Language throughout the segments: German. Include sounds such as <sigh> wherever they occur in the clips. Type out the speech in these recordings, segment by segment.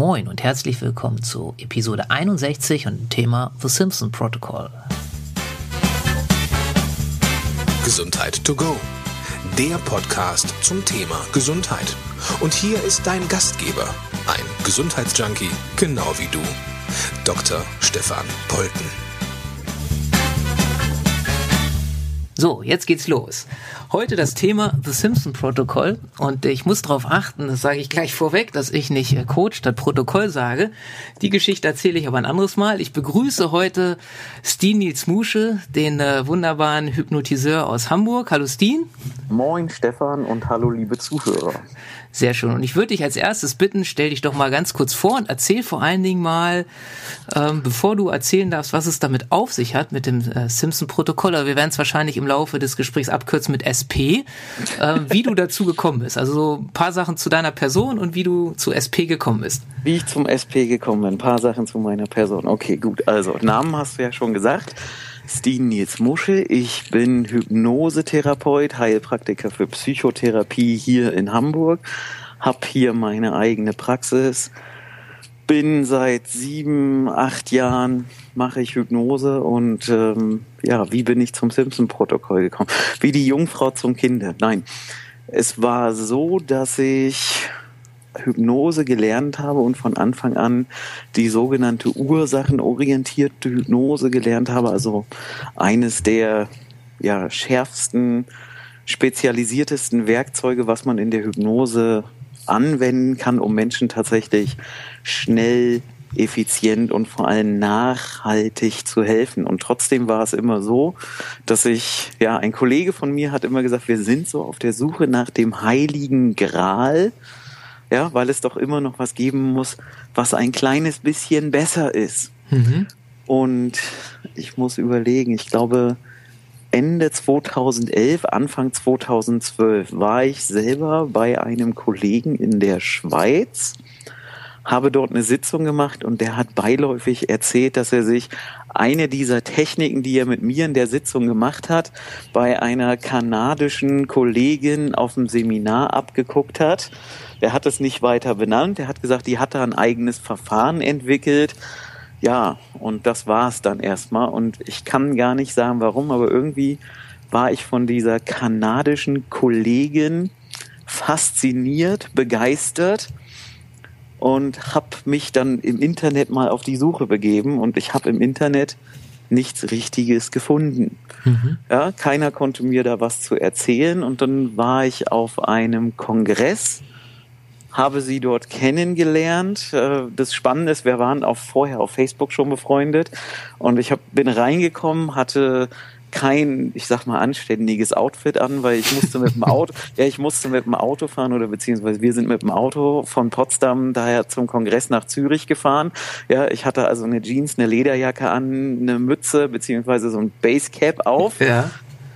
Moin und herzlich willkommen zu Episode 61 und dem Thema The Simpson Protocol. Gesundheit to go. Der Podcast zum Thema Gesundheit. Und hier ist dein Gastgeber, ein Gesundheitsjunkie, genau wie du, Dr. Stefan Polten. So, jetzt geht's los. Heute das Thema The Simpson Protokoll und ich muss darauf achten, das sage ich gleich vorweg, dass ich nicht äh, Coach statt Protokoll sage. Die Geschichte erzähle ich aber ein anderes Mal. Ich begrüße heute Steen Nils Musche, den äh, wunderbaren Hypnotiseur aus Hamburg. Hallo Steen. Moin Stefan und hallo liebe Zuhörer. Sehr schön. Und ich würde dich als erstes bitten, stell dich doch mal ganz kurz vor und erzähl vor allen Dingen mal, ähm, bevor du erzählen darfst, was es damit auf sich hat mit dem äh, Simpson-Protokoll. Wir werden es wahrscheinlich im Laufe des Gesprächs abkürzen mit SP, äh, wie du dazu gekommen bist. Also so ein paar Sachen zu deiner Person und wie du zu SP gekommen bist. Wie ich zum SP gekommen bin, ein paar Sachen zu meiner Person. Okay, gut. Also Namen hast du ja schon gesagt. Steen Nils Muschel. Ich bin Hypnosetherapeut, Heilpraktiker für Psychotherapie hier in Hamburg. Hab hier meine eigene Praxis. Bin seit sieben, acht Jahren mache ich Hypnose und ähm, ja, wie bin ich zum Simpson-Protokoll gekommen? Wie die Jungfrau zum Kinde. Nein, es war so, dass ich Hypnose gelernt habe und von Anfang an die sogenannte ursachenorientierte Hypnose gelernt habe, also eines der ja, schärfsten, spezialisiertesten Werkzeuge, was man in der Hypnose anwenden kann, um Menschen tatsächlich schnell, effizient und vor allem nachhaltig zu helfen. Und trotzdem war es immer so, dass ich, ja, ein Kollege von mir hat immer gesagt, wir sind so auf der Suche nach dem heiligen Gral ja, weil es doch immer noch was geben muss, was ein kleines bisschen besser ist. Mhm. Und ich muss überlegen, ich glaube, Ende 2011, Anfang 2012 war ich selber bei einem Kollegen in der Schweiz, habe dort eine Sitzung gemacht und der hat beiläufig erzählt, dass er sich eine dieser Techniken, die er mit mir in der Sitzung gemacht hat, bei einer kanadischen Kollegin auf dem Seminar abgeguckt hat der hat es nicht weiter benannt. Er hat gesagt, die hat da ein eigenes Verfahren entwickelt. Ja, und das war es dann erstmal. Und ich kann gar nicht sagen, warum, aber irgendwie war ich von dieser kanadischen Kollegin fasziniert, begeistert und habe mich dann im Internet mal auf die Suche begeben und ich habe im Internet nichts Richtiges gefunden. Mhm. Ja, keiner konnte mir da was zu erzählen und dann war ich auf einem Kongress habe sie dort kennengelernt. Äh, das Spannende ist, wir waren auch vorher auf Facebook schon befreundet und ich hab, bin reingekommen, hatte kein, ich sag mal, anständiges Outfit an, weil ich musste mit dem Auto, <laughs> ja, ich musste mit dem Auto fahren oder beziehungsweise wir sind mit dem Auto von Potsdam daher zum Kongress nach Zürich gefahren. Ja, ich hatte also eine Jeans, eine Lederjacke an, eine Mütze beziehungsweise so ein Basecap auf. Ja.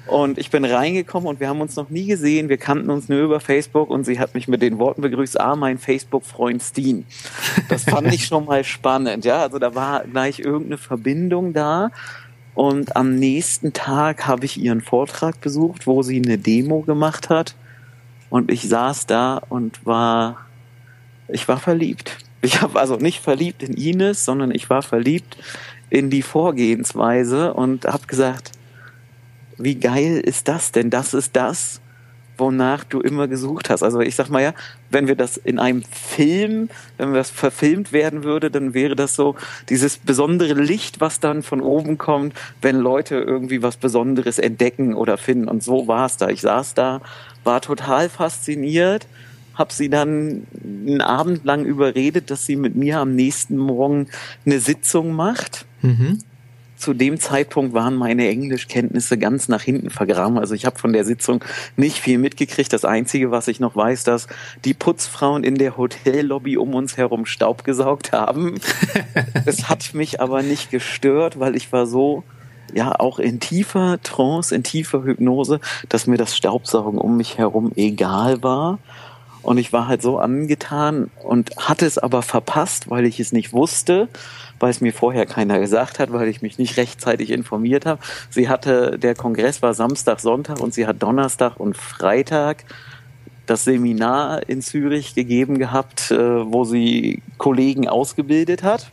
Und ich bin reingekommen und wir haben uns noch nie gesehen. Wir kannten uns nur über Facebook und sie hat mich mit den Worten begrüßt, ah, mein Facebook-Freund Steen. Das fand ich <laughs> schon mal spannend, ja. Also da war gleich irgendeine Verbindung da. Und am nächsten Tag habe ich ihren Vortrag besucht, wo sie eine Demo gemacht hat. Und ich saß da und war, ich war verliebt. Ich habe also nicht verliebt in Ines, sondern ich war verliebt in die Vorgehensweise und habe gesagt, wie geil ist das denn? Das ist das, wonach du immer gesucht hast. Also ich sag mal ja, wenn wir das in einem Film, wenn das verfilmt werden würde, dann wäre das so dieses besondere Licht, was dann von oben kommt, wenn Leute irgendwie was Besonderes entdecken oder finden. Und so war es da. Ich saß da, war total fasziniert, hab sie dann einen Abend lang überredet, dass sie mit mir am nächsten Morgen eine Sitzung macht. Mhm zu dem Zeitpunkt waren meine Englischkenntnisse ganz nach hinten vergraben. Also ich habe von der Sitzung nicht viel mitgekriegt. Das Einzige, was ich noch weiß, dass die Putzfrauen in der Hotellobby um uns herum Staub gesaugt haben. <laughs> Es hat mich aber nicht gestört, weil ich war so ja auch in tiefer Trance, in tiefer Hypnose, dass mir das Staubsaugen um mich herum egal war. Und ich war halt so angetan und hatte es aber verpasst, weil ich es nicht wusste weil es mir vorher keiner gesagt hat, weil ich mich nicht rechtzeitig informiert habe. Sie hatte, der Kongress war Samstag, Sonntag und sie hat Donnerstag und Freitag das Seminar in Zürich gegeben gehabt, äh, wo sie Kollegen ausgebildet hat.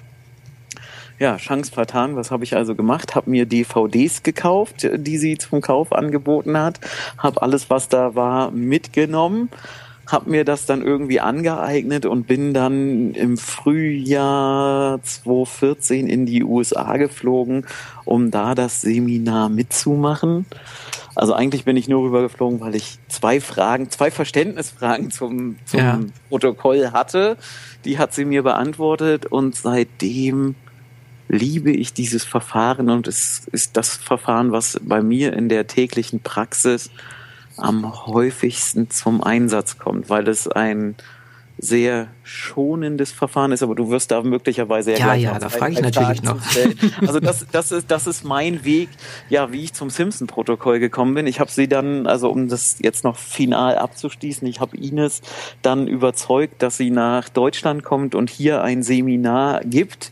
Ja, Chance vertan. Was habe ich also gemacht? Habe mir DVDs gekauft, die sie zum Kauf angeboten hat. Habe alles, was da war, mitgenommen. Habe mir das dann irgendwie angeeignet und bin dann im Frühjahr 2014 in die USA geflogen, um da das Seminar mitzumachen. Also eigentlich bin ich nur rübergeflogen, weil ich zwei Fragen, zwei Verständnisfragen zum, zum Ja. Protokoll hatte. Die hat sie mir beantwortet und seitdem liebe ich dieses Verfahren und es ist das Verfahren, was bei mir in der täglichen Praxis am häufigsten zum Einsatz kommt, weil es ein sehr schonendes Verfahren ist, aber du wirst da möglicherweise Ja, gleich ja, da frage ich natürlich noch. Also das, das ist, das ist mein Weg, ja, wie ich zum Simpson-Protokoll gekommen bin. Ich habe sie dann, also um das jetzt noch final abzuschließen, ich habe Ines dann überzeugt, dass sie nach Deutschland kommt und hier ein Seminar gibt.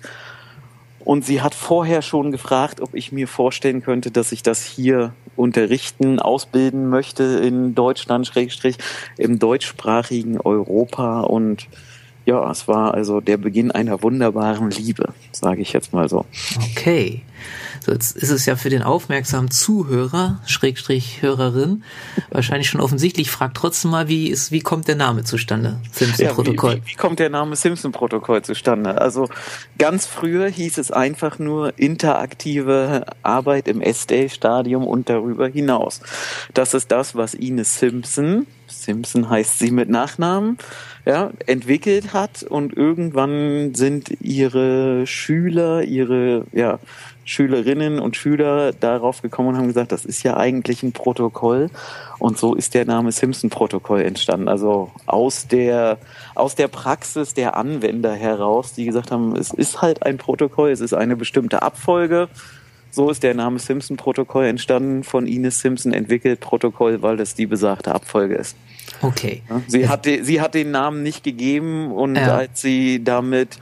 Und sie hat vorher schon gefragt, ob ich mir vorstellen könnte, dass ich das hier unterrichten, ausbilden möchte in Deutschland, Schrägstrich, im deutschsprachigen Europa. Und ja, es war also der Beginn einer wunderbaren Liebe, sage ich jetzt mal so. Okay. So, jetzt ist es ja für den aufmerksamen Zuhörer, Schrägstrich Hörerin, wahrscheinlich schon offensichtlich. Frag trotzdem mal, wie ist, wie kommt der Name zustande? Ja, wie, Simpson-Protokoll. wie, wie kommt der Name Simpson-Protokoll zustande? Also ganz früher hieß es einfach nur interaktive Arbeit im S-Day-Stadium und darüber hinaus. Das ist das, was Ines Simpson, Simpson heißt sie mit Nachnamen, ja, entwickelt hat und irgendwann sind ihre Schüler, ihre ja, Schülerinnen und Schüler darauf gekommen und haben gesagt, das ist ja eigentlich ein Protokoll. Und so ist der Name Simpson-Protokoll entstanden. Also aus der, aus der Praxis der Anwender heraus, die gesagt haben, es ist halt ein Protokoll, es ist eine bestimmte Abfolge. So ist der Name Simpson-Protokoll entstanden, von Ines Simpson entwickelt Protokoll, weil das die besagte Abfolge ist. Okay. Sie hat, sie hat den Namen nicht gegeben und Ja. als sie damit,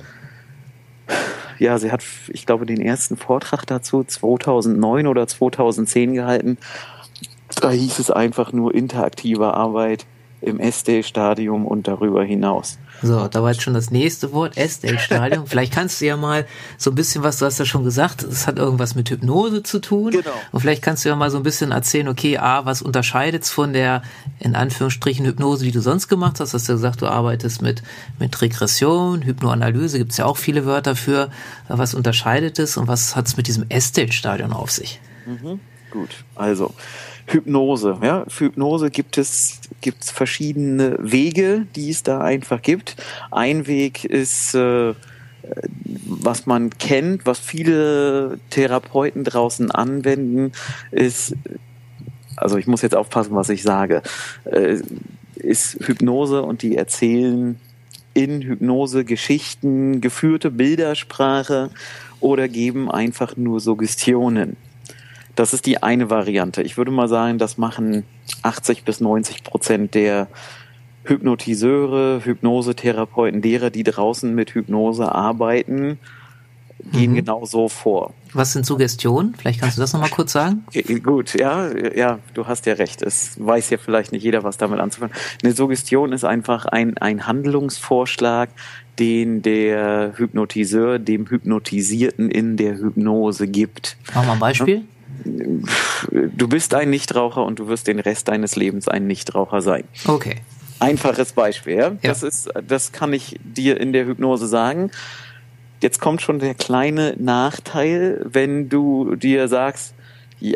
ja, sie hat, ich glaube, den ersten Vortrag dazu 2009 oder 2010 gehalten. Da hieß es einfach nur interaktive Arbeit im SD-Stadium und darüber hinaus. So, da war jetzt schon das nächste Wort, Estelle-Stadium. <laughs> Vielleicht kannst du ja mal so ein bisschen was, du hast ja schon gesagt, es hat irgendwas mit Hypnose zu tun. Genau. Und vielleicht kannst du ja mal so ein bisschen erzählen, okay, A, was unterscheidet's von der, in Anführungsstrichen, Hypnose, die du sonst gemacht hast? Hast du gesagt, du arbeitest mit, mit Regression, Hypnoanalyse, gibt's ja auch viele Wörter für. Was unterscheidet es und was hat's mit diesem Estelle-Stadion auf sich? Gut, also Hypnose. Ja, für Hypnose gibt es gibt's verschiedene Wege, die es da einfach gibt. Ein Weg ist, äh, was man kennt, was viele Therapeuten draußen anwenden, ist, also ich muss jetzt aufpassen, was ich sage, äh, ist Hypnose und die erzählen in Hypnose Geschichten, geführte Bildersprache oder geben einfach nur Suggestionen. Das ist die eine Variante. Ich würde mal sagen, das machen 80 bis 90 Prozent der Hypnotiseure, Hypnosetherapeuten, derer, die draußen mit Hypnose arbeiten, gehen Mhm. genau so vor. Was sind Suggestionen? Vielleicht kannst du das nochmal kurz sagen? Okay, Gut, ja, ja, du hast ja recht. Es weiß ja vielleicht nicht jeder, was damit anzufangen. Eine Suggestion ist einfach ein, ein Handlungsvorschlag, den der Hypnotiseur dem Hypnotisierten in der Hypnose gibt. Mach mal ein Beispiel. Du bist ein Nichtraucher und du wirst den Rest deines Lebens ein Nichtraucher sein. Okay. Einfaches Beispiel, ja? Ja. Das ist, das kann ich dir in der Hypnose sagen. Jetzt kommt schon der kleine Nachteil, wenn du dir sagst,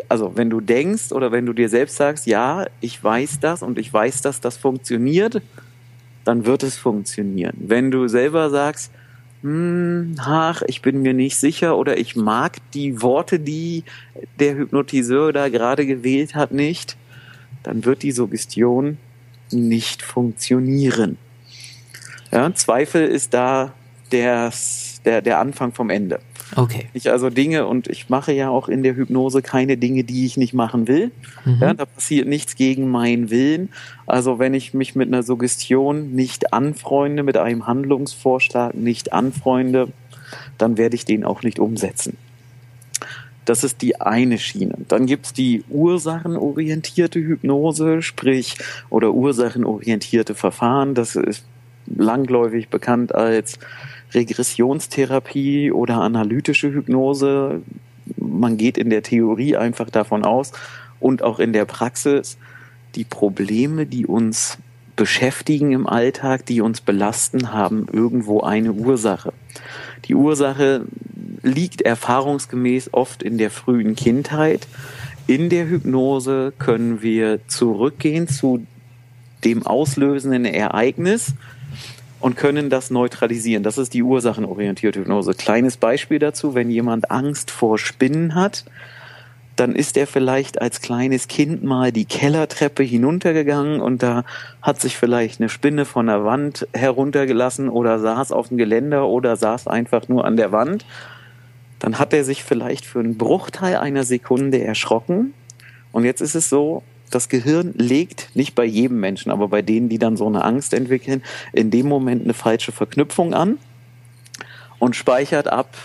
also wenn du denkst oder wenn du dir selbst sagst, ja, ich weiß das und ich weiß, dass das funktioniert, dann wird es funktionieren. Wenn du selber sagst, hm, ach, ich bin mir nicht sicher oder ich mag die Worte, die der Hypnotiseur da gerade gewählt hat, nicht, dann wird die Suggestion nicht funktionieren. Ja, Zweifel ist da der, der, der Anfang vom Ende. Okay. Ich also Dinge und ich mache ja auch in der Hypnose keine Dinge, die ich nicht machen will. Mhm. Ja, da passiert nichts gegen meinen Willen. Also wenn ich mich mit einer Suggestion nicht anfreunde, mit einem Handlungsvorschlag nicht anfreunde, dann werde ich den auch nicht umsetzen. Das ist die eine Schiene. Dann gibt's die ursachenorientierte Hypnose, sprich, oder ursachenorientierte Verfahren. Das ist langläufig bekannt als Regressionstherapie oder analytische Hypnose. Man geht in der Theorie einfach davon aus und auch in der Praxis, die Probleme, die uns beschäftigen im Alltag, die uns belasten, haben irgendwo eine Ursache. Die Ursache liegt erfahrungsgemäß oft in der frühen Kindheit. In der Hypnose können wir zurückgehen zu dem auslösenden Ereignis und können das neutralisieren. Das ist die ursachenorientierte Hypnose. Kleines Beispiel dazu, wenn jemand Angst vor Spinnen hat, dann ist er vielleicht als kleines Kind mal die Kellertreppe hinuntergegangen und da hat sich vielleicht eine Spinne von der Wand heruntergelassen oder saß auf dem Geländer oder saß einfach nur an der Wand. Dann hat er sich vielleicht für einen Bruchteil einer Sekunde erschrocken. Und jetzt ist es so, das Gehirn legt nicht bei jedem Menschen, aber bei denen, die dann so eine Angst entwickeln, in dem Moment eine falsche Verknüpfung an und speichert ab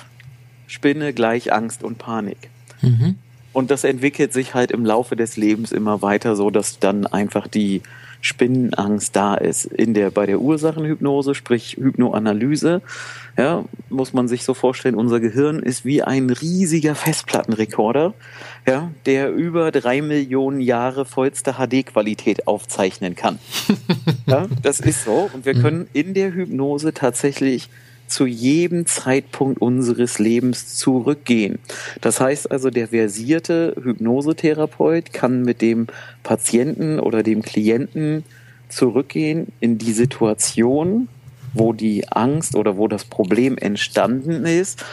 Spinne gleich Angst und Panik. Mhm. Und das entwickelt sich halt im Laufe des Lebens immer weiter, so dass dann einfach die Spinnenangst da ist. In der, bei der Ursachenhypnose, sprich Hypnoanalyse, ja, muss man sich so vorstellen, unser Gehirn ist wie ein riesiger Festplattenrekorder, ja, der über drei Millionen Jahre vollste HD-Qualität aufzeichnen kann. <laughs> ja, das ist so. Und wir mhm. können in der Hypnose tatsächlich zu jedem Zeitpunkt unseres Lebens zurückgehen. Das heißt also, der versierte Hypnosetherapeut kann mit dem Patienten oder dem Klienten zurückgehen in die Situation, wo die Angst oder wo das Problem entstanden ist,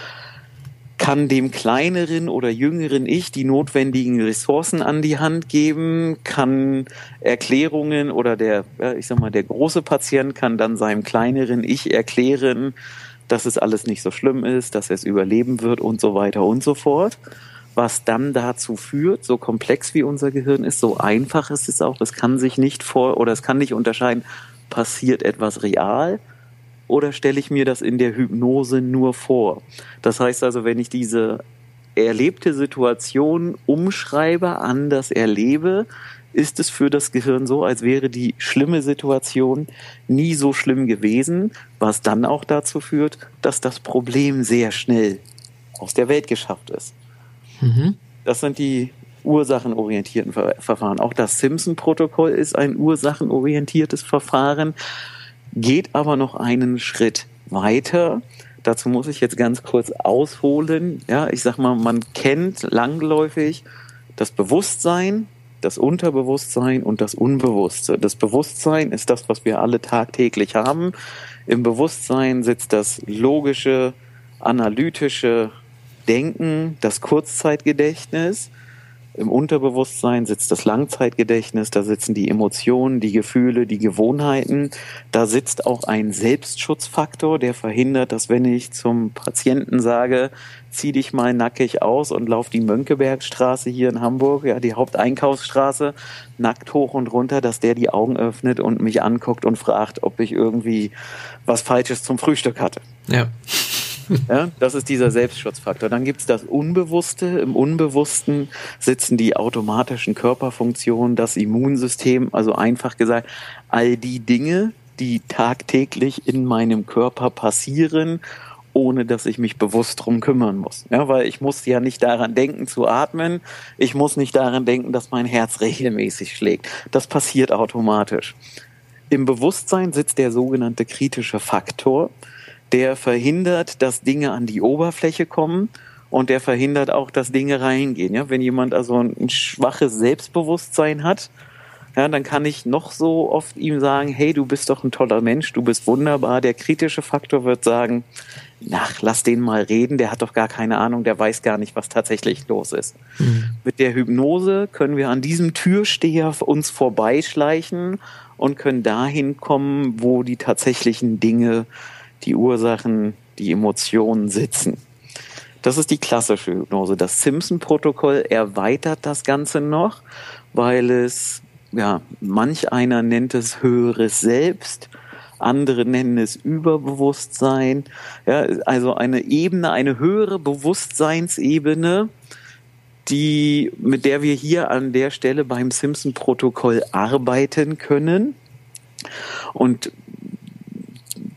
kann dem kleineren oder jüngeren Ich die notwendigen Ressourcen an die Hand geben, kann Erklärungen oder der, ich sag mal, der große Patient kann dann seinem kleineren Ich erklären, dass es alles nicht so schlimm ist, dass er es überleben wird und so weiter und so fort. Was dann dazu führt, so komplex wie unser Gehirn ist, so einfach ist es auch, es kann sich nicht vor oder es kann nicht unterscheiden, passiert etwas real oder stelle ich mir das in der Hypnose nur vor. Das heißt also, wenn ich diese erlebte Situation umschreibe, anders erlebe, ist es für das Gehirn so, als wäre die schlimme Situation nie so schlimm gewesen, was dann auch dazu führt, dass das Problem sehr schnell aus der Welt geschafft ist. Mhm. Das sind die ursachenorientierten Verfahren. Auch das Simpson-Protokoll ist ein ursachenorientiertes Verfahren, geht aber noch einen Schritt weiter. Dazu muss ich jetzt ganz kurz ausholen. Ja, ich sag mal, man kennt langläufig das Bewusstsein, das Unterbewusstsein und das Unbewusste. Das Bewusstsein ist das, was wir alle tagtäglich haben. Im Bewusstsein sitzt das logische, analytische Denken, das Kurzzeitgedächtnis. Im Unterbewusstsein sitzt das Langzeitgedächtnis, da sitzen die Emotionen, die Gefühle, die Gewohnheiten. Da sitzt auch ein Selbstschutzfaktor, der verhindert, dass wenn ich zum Patienten sage, zieh dich mal nackig aus und lauf die Mönckebergstraße hier in Hamburg, ja, die Haupteinkaufsstraße, nackt hoch und runter, dass der die Augen öffnet und mich anguckt und fragt, ob ich irgendwie was Falsches zum Frühstück hatte. Ja. Ja, das ist dieser Selbstschutzfaktor. Dann gibt's das Unbewusste. Im Unbewussten sitzen die automatischen Körperfunktionen, das Immunsystem, also einfach gesagt, all die Dinge, die tagtäglich in meinem Körper passieren ohne dass ich mich bewusst drum kümmern muss. Ja, weil ich muss ja nicht daran denken zu atmen. Ich muss nicht daran denken, dass mein Herz regelmäßig schlägt. Das passiert automatisch. Im Bewusstsein sitzt der sogenannte kritische Faktor der verhindert, dass Dinge an die Oberfläche kommen und der verhindert auch, dass Dinge reingehen. Ja, wenn jemand also ein schwaches Selbstbewusstsein hat, ja, dann kann ich noch so oft ihm sagen, hey, du bist doch ein toller Mensch, du bist wunderbar. Der kritische Faktor wird sagen, ach, lass den mal reden, der hat doch gar keine Ahnung, der weiß gar nicht, was tatsächlich los ist. Mhm. Mit der Hypnose können wir an diesem Türsteher uns vorbeischleichen und können dahin kommen, wo die tatsächlichen Dinge die Ursachen, die Emotionen sitzen. Das ist die klassische Hypnose. Das Simpson-Protokoll erweitert das Ganze noch, weil es, ja, manch einer nennt es höheres Selbst, andere nennen es Überbewusstsein. Ja, also eine Ebene, eine höhere Bewusstseinsebene, die, mit der wir hier an der Stelle beim Simpson-Protokoll arbeiten können. Und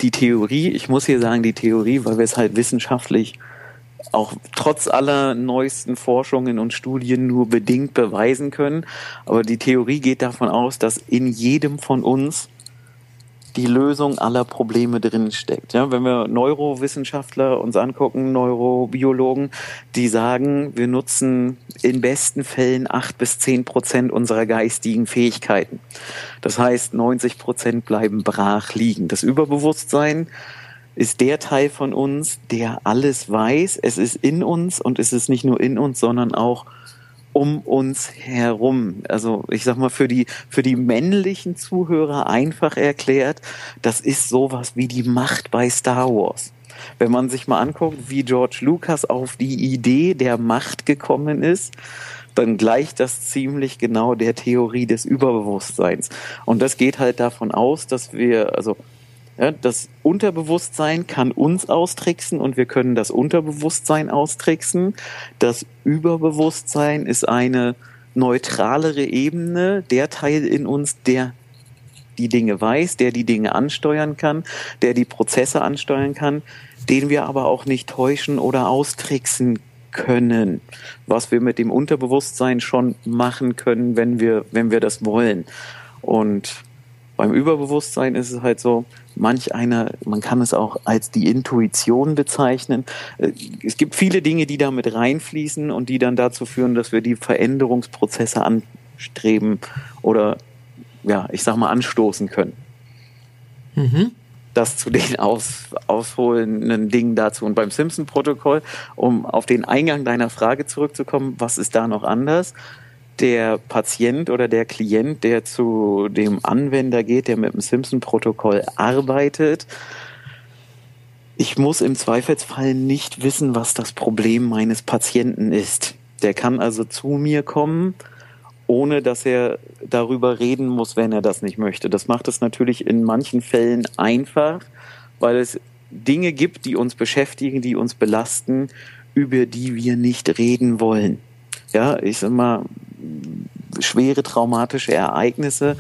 die Theorie, ich muss hier sagen, die Theorie, weil wir es halt wissenschaftlich auch trotz aller neuesten Forschungen und Studien nur bedingt beweisen können. Aber die Theorie geht davon aus, dass in jedem von uns die Lösung aller Probleme drin steckt. Ja, wenn wir Neurowissenschaftler uns angucken, Neurobiologen, die sagen, wir nutzen in besten Fällen acht bis zehn Prozent unserer geistigen Fähigkeiten. Das heißt, 90 Prozent bleiben brach liegen. Das Überbewusstsein ist der Teil von uns, der alles weiß. Es ist in uns und es ist nicht nur in uns, sondern auch um uns herum. Also ich sag mal für die für die männlichen Zuhörer einfach erklärt, das ist sowas wie die Macht bei Star Wars. Wenn man sich mal anguckt, wie George Lucas auf die Idee der Macht gekommen ist, dann gleicht das ziemlich genau der Theorie des Überbewusstseins. Und das geht halt davon aus, dass wir, also ja, das Unterbewusstsein kann uns austricksen und wir können das Unterbewusstsein austricksen. Das Überbewusstsein ist eine neutralere Ebene, der Teil in uns, der die Dinge weiß, der die Dinge ansteuern kann, der die Prozesse ansteuern kann, den wir aber auch nicht täuschen oder austricksen können, was wir mit dem Unterbewusstsein schon machen können, wenn wir, wenn wir das wollen. Und beim Überbewusstsein ist es halt so, manch einer, man kann es auch als die Intuition bezeichnen. Äh, es gibt viele Dinge, die da mit reinfließen und die dann dazu führen, dass wir die Veränderungsprozesse anstreben oder, ja, ich sag mal, anstoßen können. Mhm. Das zu den aus, ausholenden Dingen dazu. Und beim Simpson-Protokoll, um auf den Eingang deiner Frage zurückzukommen, was ist da noch anders? Der Patient oder der Klient, der zu dem Anwender geht, der mit dem Simpson-Protokoll arbeitet, ich muss im Zweifelsfall nicht wissen, was das Problem meines Patienten ist. Der kann also zu mir kommen, ohne dass er darüber reden muss, wenn er das nicht möchte. Das macht es natürlich in manchen Fällen einfach, weil es Dinge gibt, die uns beschäftigen, die uns belasten, über die wir nicht reden wollen. Ja, ich sag mal, schwere traumatische Ereignisse.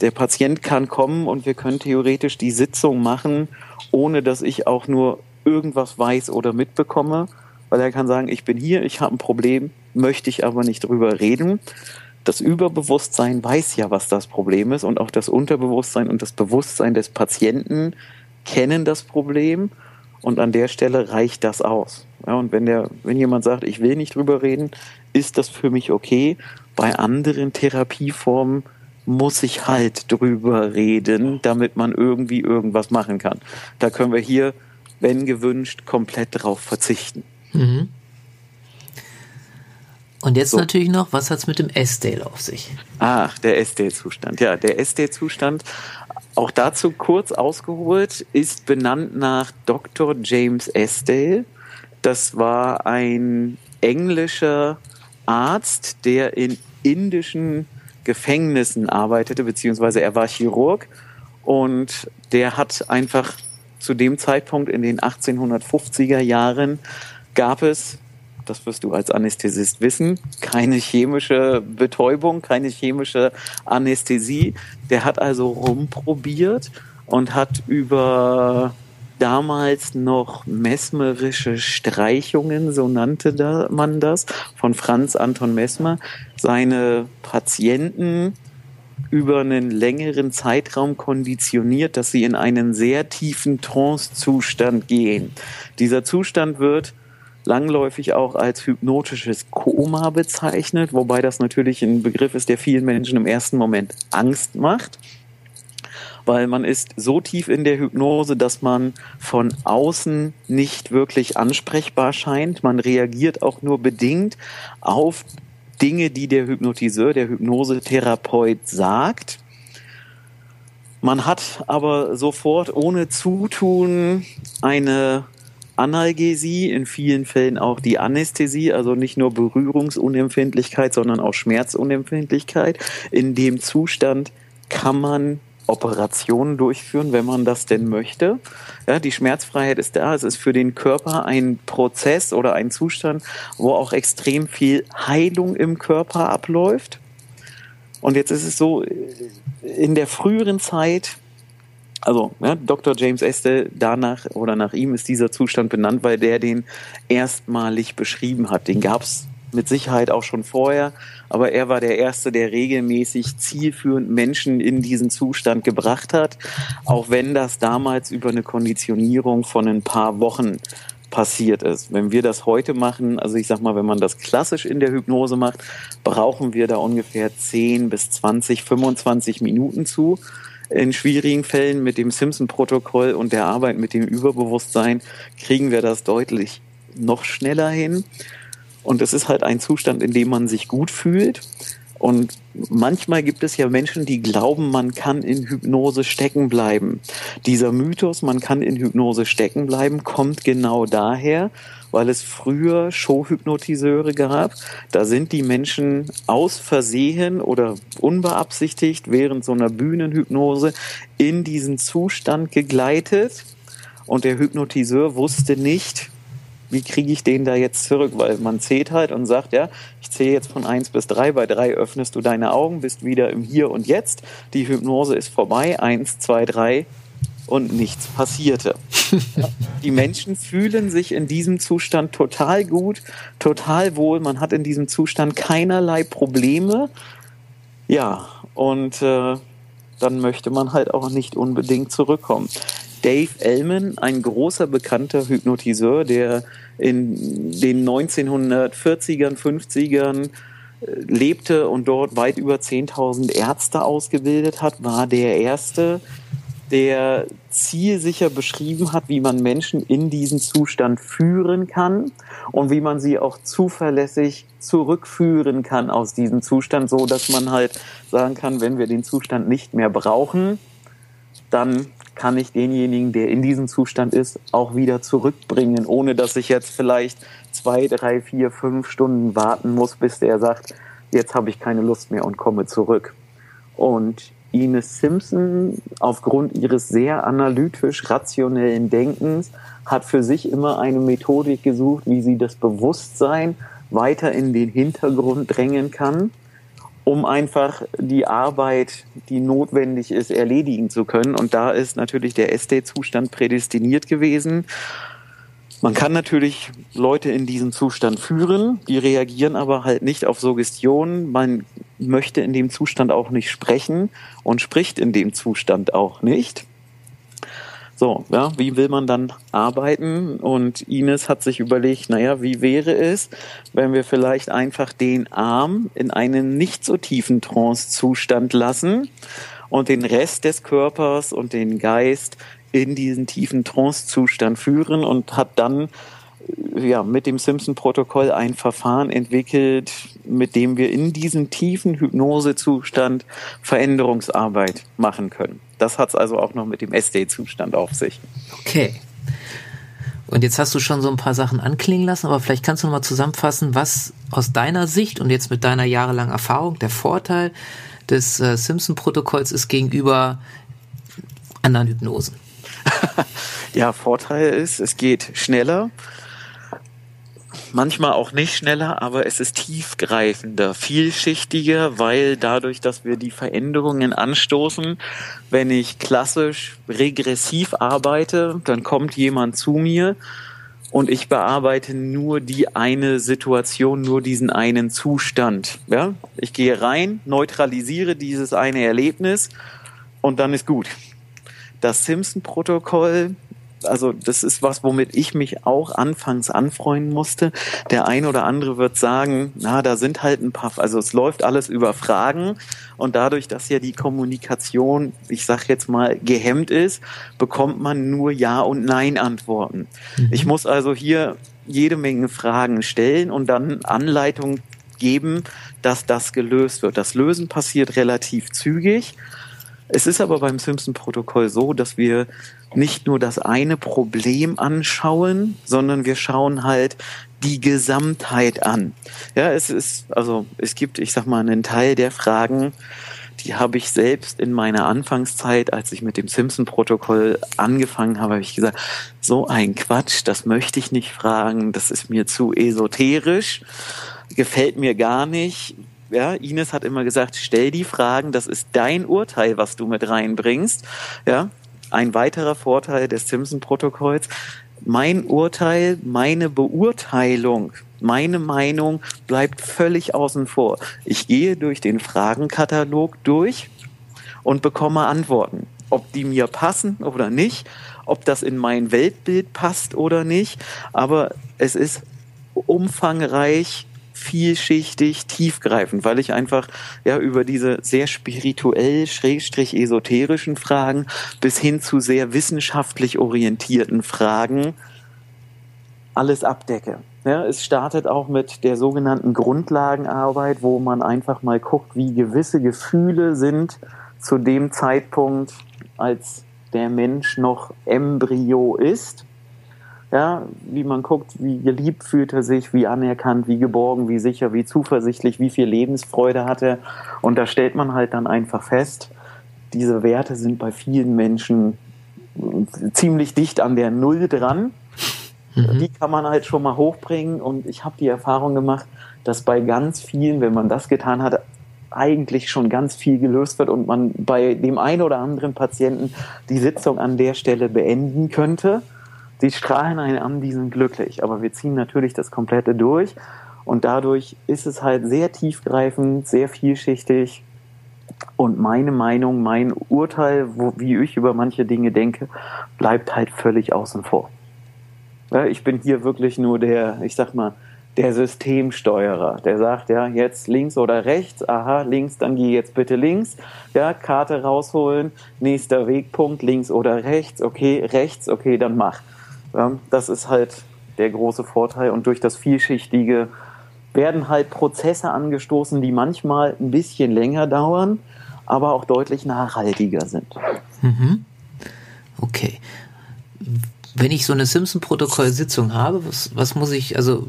Der Patient kann kommen und wir können theoretisch die Sitzung machen, ohne dass ich auch nur irgendwas weiß oder mitbekomme, weil er kann sagen, ich bin hier, ich habe ein Problem, möchte ich aber nicht drüber reden. Das Überbewusstsein weiß ja, was das Problem ist und auch das Unterbewusstsein und das Bewusstsein des Patienten kennen das Problem und an der Stelle reicht das aus. Ja, und wenn der, wenn jemand sagt, ich will nicht drüber reden, ist das für mich okay. Bei anderen Therapieformen muss ich halt drüber reden, damit man irgendwie irgendwas machen kann. Da können wir hier, wenn gewünscht, komplett drauf verzichten. Mhm. Und jetzt so. natürlich noch, was hat's mit dem S-Dale auf sich? Ach, der S-Dale-Zustand. Ja, der S-Dale-Zustand, auch dazu kurz ausgeholt, ist benannt nach Dr. James S-Dale. Das war ein englischer Arzt, der in indischen Gefängnissen arbeitete, beziehungsweise er war Chirurg und der hat einfach zu dem Zeitpunkt in den 1850er Jahren gab es, das wirst du als Anästhesist wissen, keine chemische Betäubung, keine chemische Anästhesie. Der hat also rumprobiert und hat über damals noch mesmerische Streichungen, so nannte man das, von Franz Anton Mesmer, seine Patienten über einen längeren Zeitraum konditioniert, dass sie in einen sehr tiefen Trance-Zustand gehen. Dieser Zustand wird langläufig auch als hypnotisches Koma bezeichnet, wobei das natürlich ein Begriff ist, der vielen Menschen im ersten Moment Angst macht weil man ist so tief in der Hypnose, dass man von außen nicht wirklich ansprechbar scheint. Man reagiert auch nur bedingt auf Dinge, die der Hypnotiseur, der Hypnosetherapeut sagt. Man hat aber sofort ohne Zutun eine Analgesie, in vielen Fällen auch die Anästhesie, also nicht nur Berührungsunempfindlichkeit, sondern auch Schmerzunempfindlichkeit. In dem Zustand kann man Operationen durchführen, wenn man das denn möchte. Ja, die Schmerzfreiheit ist da. Es ist für den Körper ein Prozess oder ein Zustand, wo auch extrem viel Heilung im Körper abläuft. Und jetzt ist es so, in der früheren Zeit, also ja, Dr. James Este, danach oder nach ihm ist dieser Zustand benannt, weil der den erstmalig beschrieben hat. Den gab es mit Sicherheit auch schon vorher, aber er war der Erste, der regelmäßig zielführend Menschen in diesen Zustand gebracht hat, auch wenn das damals über eine Konditionierung von ein paar Wochen passiert ist. Wenn wir das heute machen, also ich sag mal, wenn man das klassisch in der Hypnose macht, brauchen wir da ungefähr 10 bis 20, 25 Minuten zu. In schwierigen Fällen mit dem Simpson-Protokoll und der Arbeit mit dem Überbewusstsein kriegen wir das deutlich noch schneller hin. Und es ist halt ein Zustand, in dem man sich gut fühlt. Und manchmal gibt es ja Menschen, die glauben, man kann in Hypnose stecken bleiben. Dieser Mythos, man kann in Hypnose stecken bleiben, kommt genau daher, weil es früher Showhypnotiseure gab. Da sind die Menschen aus Versehen oder unbeabsichtigt während so einer Bühnenhypnose in diesen Zustand gegleitet. Und der Hypnotiseur wusste nicht, wie kriege ich den da jetzt zurück? Weil man zählt halt und sagt, ja, ich zähle jetzt von eins bis drei. Bei drei öffnest du deine Augen, bist wieder im Hier und Jetzt. Die Hypnose ist vorbei. Eins, zwei, drei und nichts passierte. <laughs> Die Menschen fühlen sich in diesem Zustand total gut, total wohl. Man hat in diesem Zustand keinerlei Probleme. Ja, und äh, dann möchte man halt auch nicht unbedingt zurückkommen. Dave Ellman, ein großer bekannter Hypnotiseur, der in den 1940ern, 50ern äh, lebte und dort weit über 10.000 Ärzte ausgebildet hat, war der erste, der zielsicher beschrieben hat, wie man Menschen in diesen Zustand führen kann und wie man sie auch zuverlässig zurückführen kann aus diesem Zustand, so dass man halt sagen kann, wenn wir den Zustand nicht mehr brauchen, dann kann ich denjenigen, der in diesem Zustand ist, auch wieder zurückbringen, ohne dass ich jetzt vielleicht zwei, drei, vier, fünf Stunden warten muss, bis der sagt, jetzt habe ich keine Lust mehr und komme zurück. Und Ines Simpson aufgrund ihres sehr analytisch rationellen Denkens hat für sich immer eine Methodik gesucht, wie sie das Bewusstsein weiter in den Hintergrund drängen kann um einfach die Arbeit, die notwendig ist, erledigen zu können. Und da ist natürlich der Estate-Zustand prädestiniert gewesen. Man kann natürlich Leute in diesen Zustand führen, die reagieren aber halt nicht auf Suggestionen. Man möchte in dem Zustand auch nicht sprechen und spricht in dem Zustand auch nicht. So, ja, wie will man dann arbeiten? Und Ines hat sich überlegt, naja, wie wäre es, wenn wir vielleicht einfach den Arm in einen nicht so tiefen Trance-Zustand lassen und den Rest des Körpers und den Geist in diesen tiefen Trance-Zustand führen und hat dann ja, mit dem Simpson-Protokoll ein Verfahren entwickelt, mit dem wir in diesem tiefen Hypnosezustand Veränderungsarbeit machen können. Das hat es also auch noch mit dem SD-Zustand auf sich. Okay. Und jetzt hast du schon so ein paar Sachen anklingen lassen, aber vielleicht kannst du noch mal zusammenfassen, was aus deiner Sicht und jetzt mit deiner jahrelangen Erfahrung der Vorteil des äh, Simpson-Protokolls ist gegenüber anderen Hypnosen. <laughs> ja, Vorteil ist, es geht schneller manchmal auch nicht schneller, aber es ist tiefgreifender, vielschichtiger, weil dadurch, dass wir die Veränderungen anstoßen, wenn ich klassisch regressiv arbeite, dann kommt jemand zu mir und ich bearbeite nur die eine Situation, nur diesen einen Zustand. Ja, ich gehe rein, neutralisiere dieses eine Erlebnis und dann ist gut. Das Simpson-Protokoll also das ist was, womit ich mich auch anfangs anfreunden musste. Der ein oder andere wird sagen, na, da sind halt ein paar, also es läuft alles über Fragen und dadurch, dass ja die Kommunikation, ich sag jetzt mal, gehemmt ist, bekommt man nur Ja und Nein Antworten. Mhm. Ich muss also hier jede Menge Fragen stellen und dann Anleitung geben, dass das gelöst wird. Das Lösen passiert relativ zügig. Es ist aber beim Simpson-Protokoll so, dass wir nicht nur das eine Problem anschauen, sondern wir schauen halt die Gesamtheit an. Ja, es ist, also es gibt, ich sag mal, einen Teil der Fragen, die habe ich selbst in meiner Anfangszeit, als ich mit dem Simpson-Protokoll angefangen habe, habe ich gesagt, so ein Quatsch, das möchte ich nicht fragen, das ist mir zu esoterisch, gefällt mir gar nicht. Ja, Ines hat immer gesagt, stell die Fragen, das ist dein Urteil, was du mit reinbringst. Ja, ein weiterer Vorteil des Simpson-Protokolls. Mein Urteil, meine Beurteilung, meine Meinung bleibt völlig außen vor. Ich gehe durch den Fragenkatalog durch und bekomme Antworten. Ob die mir passen oder nicht, ob das in mein Weltbild passt oder nicht, aber es ist umfangreich vielschichtig, tiefgreifend, weil ich einfach ja über diese sehr spirituell, schrägstrich esoterischen Fragen bis hin zu sehr wissenschaftlich orientierten Fragen alles abdecke. Ja, es startet auch mit der sogenannten Grundlagenarbeit, wo man einfach mal guckt, wie gewisse Gefühle sind zu dem Zeitpunkt, als der Mensch noch Embryo ist ja, wie man guckt, wie geliebt fühlt er sich, wie anerkannt, wie geborgen, wie sicher, wie zuversichtlich, wie viel Lebensfreude hat er. Und da stellt man halt dann einfach fest, diese Werte sind bei vielen Menschen ziemlich dicht an der Null dran. Mhm. Die kann man halt schon mal hochbringen. Und ich habe die Erfahrung gemacht, dass bei ganz vielen, wenn man das getan hat, eigentlich schon ganz viel gelöst wird und man bei dem einen oder anderen Patienten die Sitzung an der Stelle beenden könnte die strahlen einen an, die sind glücklich. Aber wir ziehen natürlich das Komplette durch. Und dadurch ist es halt sehr tiefgreifend, sehr vielschichtig. Und meine Meinung, mein Urteil, wo, wie ich über manche Dinge denke, bleibt halt völlig außen vor. Ja, ich bin hier wirklich nur der, ich sag mal, der Systemsteuerer, der sagt, ja, jetzt links oder rechts, aha, links, dann geh jetzt bitte links, ja, Karte rausholen, nächster Wegpunkt, links oder rechts, okay, rechts, okay, dann mach. Das ist halt der große Vorteil und durch das Vielschichtige werden halt Prozesse angestoßen, die manchmal ein bisschen länger dauern, aber auch deutlich nachhaltiger sind. Mhm. Okay. Wenn ich so eine Simpson-Protokoll-Sitzung habe, was, was muss ich, also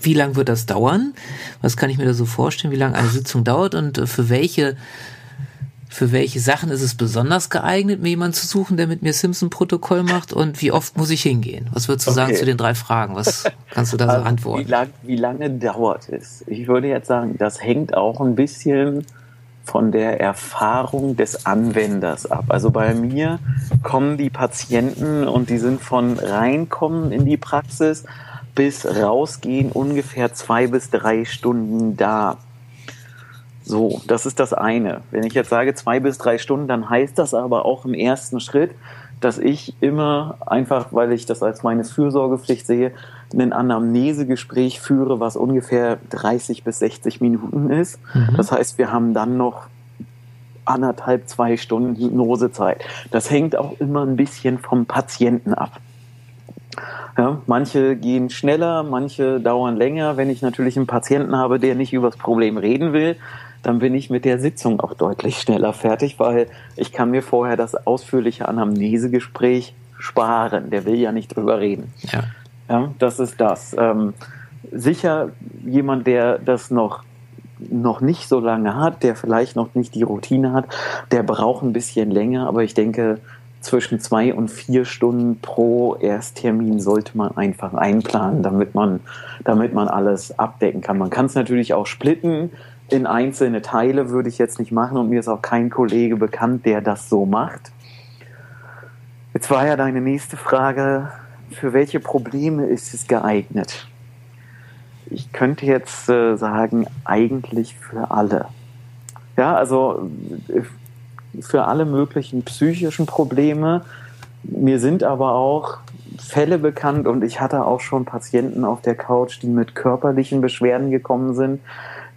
wie lange wird das dauern? Was kann ich mir da so vorstellen, wie lange eine Sitzung dauert und für welche für welche Sachen ist es besonders geeignet, mir jemanden zu suchen, der mit mir Simpson-Protokoll macht und wie oft muss ich hingehen? Was würdest du okay. sagen zu den drei Fragen? Was <laughs> kannst du da so also, antworten? Wie, lang, wie lange dauert es? Ich würde jetzt sagen, das hängt auch ein bisschen von der Erfahrung des Anwenders ab. Also bei mir kommen die Patienten und die sind von reinkommen in die Praxis bis rausgehen ungefähr zwei bis drei Stunden da. So, das ist das eine. Wenn ich jetzt sage zwei bis drei Stunden, dann heißt das aber auch im ersten Schritt, dass ich immer einfach, weil ich das als meine Fürsorgepflicht sehe, ein Anamnesegespräch führe, was ungefähr 30 bis 60 Minuten ist. Mhm. Das heißt, wir haben dann noch anderthalb, zwei Stunden Hypnosezeit. Das hängt auch immer ein bisschen vom Patienten ab. Ja, manche gehen schneller, manche dauern länger. Wenn ich natürlich einen Patienten habe, der nicht über das Problem reden will, dann bin ich mit der Sitzung auch deutlich schneller fertig, weil ich kann mir vorher das ausführliche Anamnesegespräch sparen. Der will ja nicht drüber reden. Ja, ja das ist das. Ähm, sicher jemand, der das noch noch nicht so lange hat, der vielleicht noch nicht die Routine hat, der braucht ein bisschen länger, aber ich denke, zwischen zwei und vier Stunden pro Ersttermin sollte man einfach einplanen, damit man, damit man alles abdecken kann. Man kann es natürlich auch splitten in einzelne Teile würde ich jetzt nicht machen und mir ist auch kein Kollege bekannt, der das so macht. Jetzt war ja deine nächste Frage, für welche Probleme ist es geeignet? Ich könnte jetzt äh, sagen, eigentlich für alle. Ja, also äh, für alle möglichen psychischen Probleme. Mir sind aber auch Fälle bekannt und ich hatte auch schon Patienten auf der Couch, die mit körperlichen Beschwerden gekommen sind,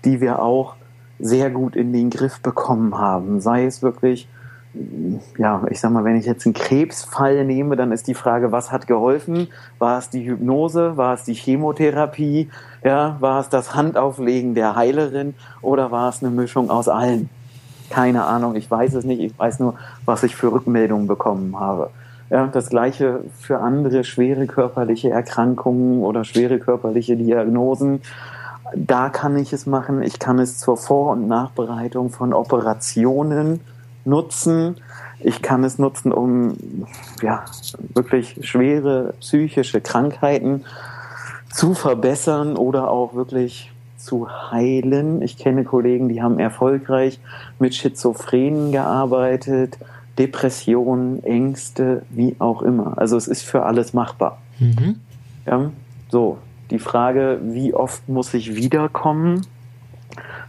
die wir auch sehr gut in den Griff bekommen haben. Sei es wirklich, ja, ich sag mal, wenn ich jetzt einen Krebsfall nehme, dann ist die Frage, was hat geholfen? War es die Hypnose? War es die Chemotherapie? Ja, war es das Handauflegen der Heilerin? Oder war es eine Mischung aus allen? Keine Ahnung, ich weiß es nicht. Ich weiß nur, was ich für Rückmeldungen bekommen habe. Ja, das gleiche für andere schwere körperliche Erkrankungen oder schwere körperliche Diagnosen Da kann ich es machen. Ich kann es zur Vor- und Nachbereitung von Operationen nutzen. Ich kann es nutzen, um ja, wirklich schwere psychische Krankheiten zu verbessern oder auch wirklich zu heilen. Ich kenne Kollegen, die haben erfolgreich mit Schizophrenen gearbeitet, Depressionen, Ängste, wie auch immer. Also es ist für alles machbar. Mhm. Ja, so, die Frage, wie oft muss ich wiederkommen?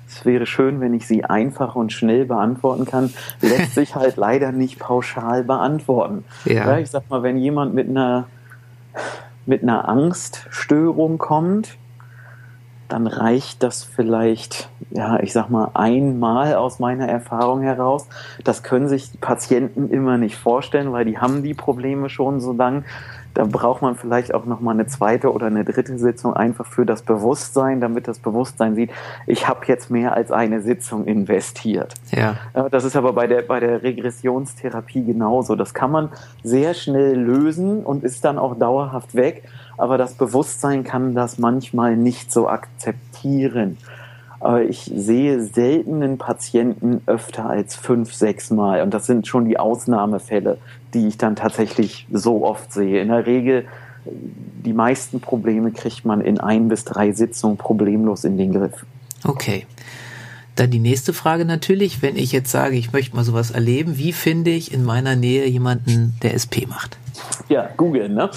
Es wäre schön, wenn ich sie einfach und schnell beantworten kann. Lässt sich halt <laughs> leider nicht pauschal beantworten. Ja. ja. ich sag mal, wenn jemand mit einer, mit einer Angststörung kommt, dann reicht das vielleicht, ja, ich sag mal, einmal aus meiner Erfahrung heraus. Das können sich die Patienten immer nicht vorstellen, weil die haben die Probleme schon so lang. Da braucht man vielleicht auch noch mal eine zweite oder eine dritte Sitzung einfach für das Bewusstsein, damit das Bewusstsein sieht, ich habe jetzt mehr als eine Sitzung investiert. Ja. Das ist aber bei der bei der Regressionstherapie genauso. Das kann man sehr schnell lösen und ist dann auch dauerhaft weg aber das Bewusstsein kann das manchmal nicht so akzeptieren. Aber ich sehe seltenen Patienten öfter als fünf, sechs Mal. Und das sind schon die Ausnahmefälle, die ich dann tatsächlich so oft sehe. In der Regel, die meisten Probleme kriegt man in ein bis drei Sitzungen problemlos in den Griff. Okay. Dann die nächste Frage natürlich, wenn ich jetzt sage, ich möchte mal sowas erleben, wie finde ich in meiner Nähe jemanden, der SP macht? Ja, Google, ne?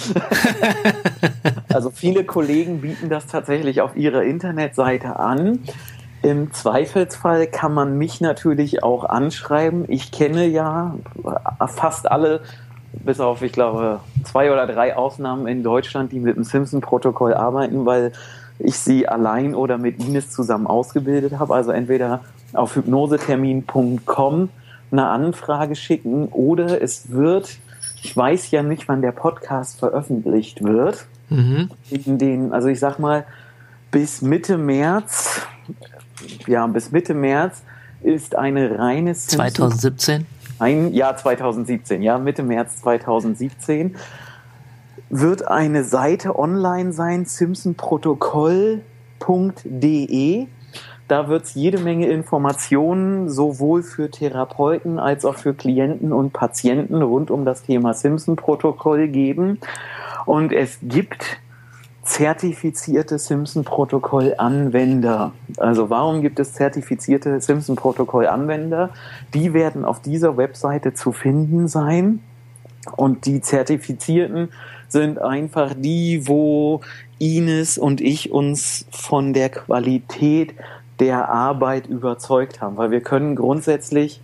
<laughs> also viele Kollegen bieten das tatsächlich auf ihrer Internetseite an. Im Zweifelsfall kann man mich natürlich auch anschreiben. Ich kenne ja fast alle, bis auf, ich glaube, zwei oder drei Ausnahmen in Deutschland, die mit dem Simpson-Protokoll arbeiten, weil ich sie allein oder mit Ines zusammen ausgebildet habe. Also entweder auf hypnosetermin.com eine Anfrage schicken oder es wird ich weiß ja nicht, wann der Podcast veröffentlicht wird. Mhm. In den, also ich sag mal, bis Mitte März, ja, bis Mitte März ist eine reine Simpsons 2017? Ein Jahr 2017, ja, Mitte März 2017 wird eine Seite online sein, simpsonprotokoll.de. Da wird es jede Menge Informationen sowohl für Therapeuten als auch für Klienten und Patienten rund um das Thema Simpson-Protokoll geben. Und es gibt zertifizierte Simpson-Protokoll-Anwender. Also warum gibt es zertifizierte Simpson-Protokoll-Anwender? Die werden auf dieser Webseite zu finden sein. Und die Zertifizierten sind einfach die, wo Ines und ich uns von der Qualität der Arbeit überzeugt haben, weil wir können grundsätzlich,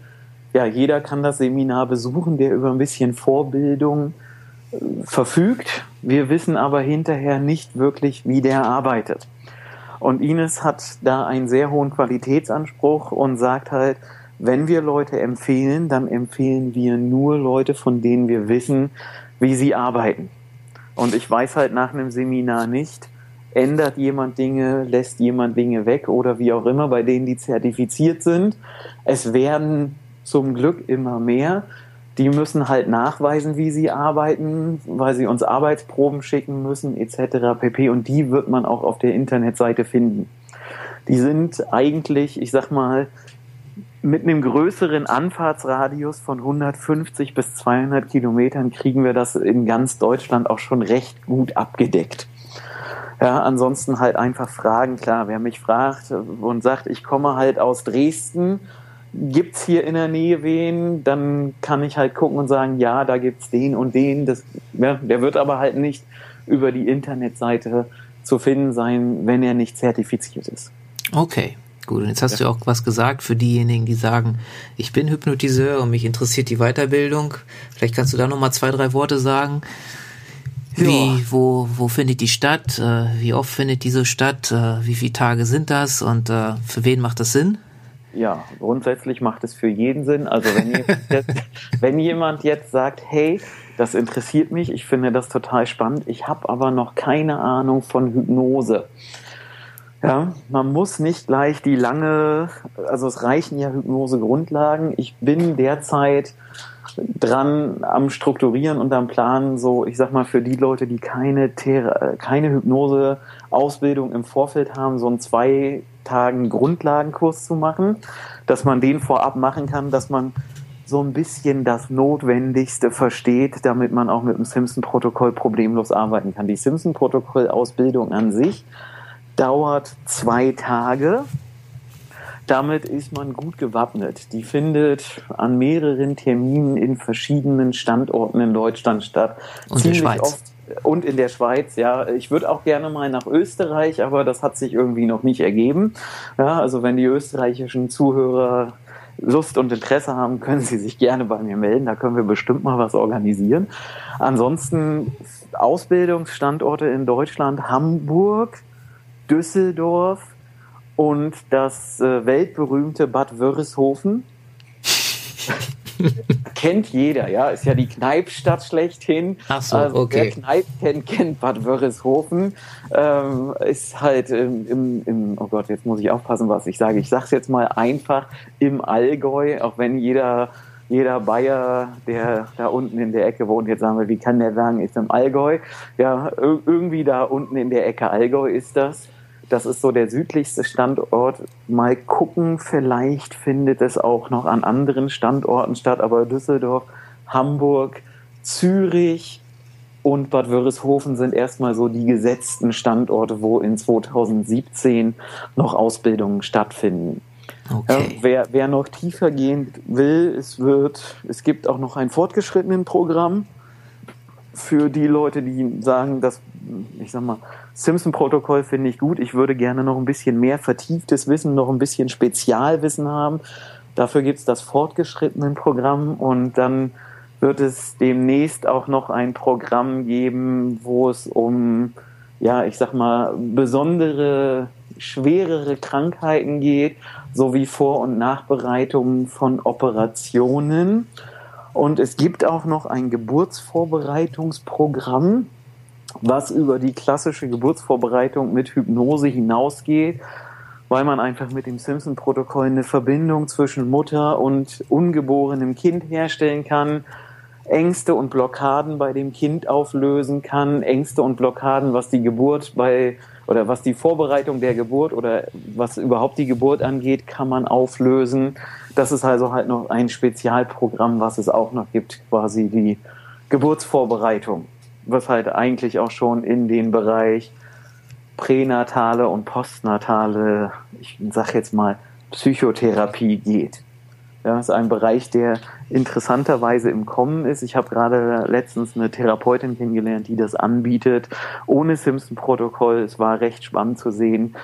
ja, jeder kann das Seminar besuchen, der über ein bisschen Vorbildung äh, verfügt. Wir wissen aber hinterher nicht wirklich, wie der arbeitet. Und Ines hat da einen sehr hohen Qualitätsanspruch und sagt halt, wenn wir Leute empfehlen, dann empfehlen wir nur Leute, von denen wir wissen, wie sie arbeiten. Und ich weiß halt nach einem Seminar nicht, ändert jemand Dinge, lässt jemand Dinge weg oder wie auch immer, bei denen die zertifiziert sind. Es werden zum Glück immer mehr. Die müssen halt nachweisen, wie sie arbeiten, weil sie uns Arbeitsproben schicken müssen, etc. pp. Und die wird man auch auf der Internetseite finden. Die sind eigentlich, ich sag mal, mit einem größeren Anfahrtsradius von 150 bis 200 Kilometern kriegen wir das in ganz Deutschland auch schon recht gut abgedeckt. Ja, ansonsten halt einfach fragen. Klar, wer mich fragt und sagt, ich komme halt aus Dresden, gibt's hier in der Nähe wen, dann kann ich halt gucken und sagen, ja, da gibt's den und den. Das, ja, der wird aber halt nicht über die Internetseite zu finden sein, wenn er nicht zertifiziert ist. Okay. Gut, und jetzt hast ja. du auch was gesagt für diejenigen, die sagen, ich bin Hypnotiseur und mich interessiert die Weiterbildung. Vielleicht kannst du da nochmal zwei, drei Worte sagen. Wie, wo, wo findet die statt? Äh, wie oft findet diese statt? Äh, wie viele Tage sind das? Und äh, für wen macht das Sinn? Ja, grundsätzlich macht es für jeden Sinn. Also wenn jemand, <laughs> jetzt, wenn jemand jetzt sagt, hey, das interessiert mich, ich finde das total spannend, ich habe aber noch keine Ahnung von Hypnose. Ja, man muss nicht gleich die lange, also es reichen ja Hypnose-Grundlagen. Ich bin derzeit dran am Strukturieren und am Planen, so ich sag mal für die Leute, die keine Thera keine Hypnose-Ausbildung im Vorfeld haben, so einen zwei Tagen Grundlagenkurs zu machen, dass man den vorab machen kann, dass man so ein bisschen das Notwendigste versteht, damit man auch mit dem Simpson-Protokoll problemlos arbeiten kann. Die Simpson-Protokoll-Ausbildung an sich dauert zwei Tage. Damit ist man gut gewappnet. Die findet an mehreren Terminen in verschiedenen Standorten in Deutschland statt. Und in der Schweiz. Oft, und in der Schweiz, ja. Ich würde auch gerne mal nach Österreich, aber das hat sich irgendwie noch nicht ergeben. Ja, also wenn die österreichischen Zuhörer Lust und Interesse haben, können Sie sich gerne bei mir melden. Da können wir bestimmt mal was organisieren. Ansonsten Ausbildungsstandorte in Deutschland, Hamburg, Düsseldorf und das äh, weltberühmte Bad Wörishofen. <laughs> kennt jeder, ja, ist ja die Kneipstadt schlechthin. Ach so, also, okay. Wer Kneip kennt, kennt Bad Wörishofen. Ähm, ist halt im, im, im, oh Gott, jetzt muss ich aufpassen, was ich sage. Ich sage es jetzt mal einfach im Allgäu, auch wenn jeder jeder Bayer, der da unten in der Ecke wohnt, jetzt sagen wir, wie kann der sagen, ist im Allgäu. Ja, irgendwie da unten in der Ecke Allgäu ist das. Das ist so der südlichste Standort. Mal gucken, vielleicht findet es auch noch an anderen Standorten statt, aber Düsseldorf, Hamburg, Zürich und Bad Wörishofen sind erstmal so die gesetzten Standorte, wo in 2017 noch Ausbildungen stattfinden. Okay. Ja, wer, wer noch tiefer gehen will, es wird, es gibt auch noch ein fortgeschrittenen Programm für die Leute, die sagen, dass, ich sag mal, Simpson-Protokoll finde ich gut. Ich würde gerne noch ein bisschen mehr vertieftes Wissen, noch ein bisschen Spezialwissen haben. Dafür gibt es das fortgeschrittene Programm und dann wird es demnächst auch noch ein Programm geben, wo es um, ja, ich sag mal, besondere, schwerere Krankheiten geht, sowie Vor- und Nachbereitungen von Operationen. Und es gibt auch noch ein Geburtsvorbereitungsprogramm, was über die klassische Geburtsvorbereitung mit Hypnose hinausgeht, weil man einfach mit dem Simpson-Protokoll eine Verbindung zwischen Mutter und ungeborenem Kind herstellen kann, Ängste und Blockaden bei dem Kind auflösen kann, Ängste und Blockaden, was die Geburt bei oder was die Vorbereitung der Geburt oder was überhaupt die Geburt angeht, kann man auflösen. Das ist also halt noch ein Spezialprogramm, was es auch noch gibt, quasi die Geburtsvorbereitung was halt eigentlich auch schon in den Bereich pränatale und postnatale, ich sag jetzt mal, Psychotherapie geht. Ja, das ist ein Bereich, der interessanterweise im Kommen ist. Ich habe gerade letztens eine Therapeutin kennengelernt, die das anbietet, ohne Simpson-Protokoll. Es war recht spannend zu sehen,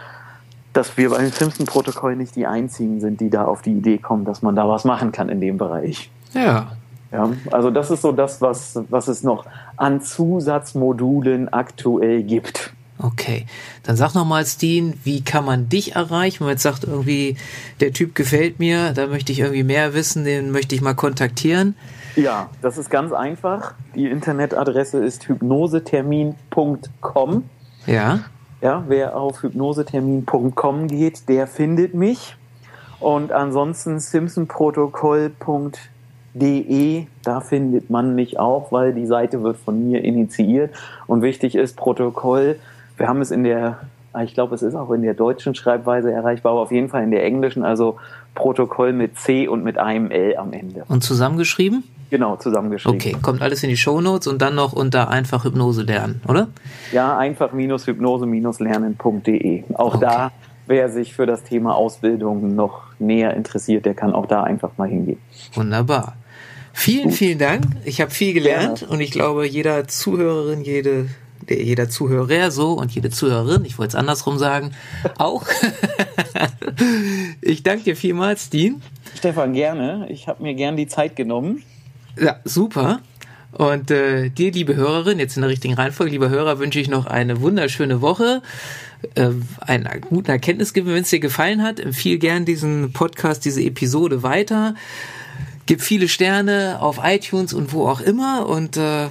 dass wir beim Simpson-Protokoll nicht die Einzigen sind, die da auf die Idee kommen, dass man da was machen kann in dem Bereich. Ja, ja, also das ist so das, was, was es noch an Zusatzmodulen aktuell gibt. Okay, dann sag nochmal, Steen, wie kann man dich erreichen? Wenn man jetzt sagt, irgendwie, der Typ gefällt mir, da möchte ich irgendwie mehr wissen, den möchte ich mal kontaktieren. Ja, das ist ganz einfach. Die Internetadresse ist hypnosetermin.com. Ja. Ja, wer auf hypnosetermin.com geht, der findet mich. Und ansonsten simpsonprotokoll.com De, da findet man mich auch, weil die Seite wird von mir initiiert und wichtig ist Protokoll. Wir haben es in der, ich glaube, es ist auch in der deutschen Schreibweise erreichbar, aber auf jeden Fall in der englischen, also Protokoll mit C und mit einem L am Ende. Und zusammengeschrieben? Genau, zusammengeschrieben. Okay, kommt alles in die Shownotes und dann noch unter einfach Hypnose lernen, oder? Ja, einfach hypnose-lernen.de. Auch okay. da, wer sich für das Thema Ausbildung noch näher interessiert, der kann auch da einfach mal hingehen. Wunderbar. Vielen, vielen Dank. Ich habe viel gelernt ja. und ich glaube, jeder Zuhörerin, jede, jeder Zuhörer so und jede Zuhörerin, ich wollte es andersrum sagen, <laughs> auch. ich danke dir vielmals, Dean. Stefan, gerne. Ich habe mir gern die Zeit genommen. Ja, super. Und äh, dir, liebe Hörerin, jetzt in der richtigen Reihenfolge, lieber Hörer, wünsche ich noch eine wunderschöne Woche, äh, einen guten Erkenntnisgewinn, wenn es dir gefallen hat. Empfiehl gern diesen Podcast, diese Episode weiter. Gib viele Sterne auf iTunes und wo auch immer und äh,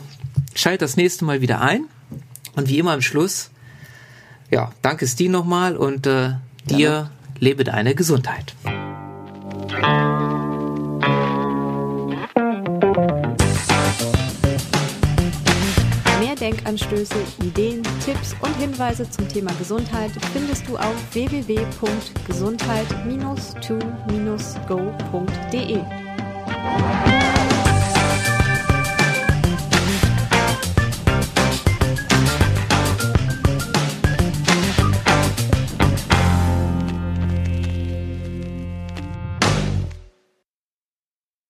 schalt das nächste Mal wieder ein. Und wie immer am Schluss, ja, danke Steen nochmal und äh, dir ja. lebe deine Gesundheit. Mehr Denkanstöße, Ideen, Tipps und Hinweise zum Thema Gesundheit findest du auf www.gesundheit-to-go.de. Bye.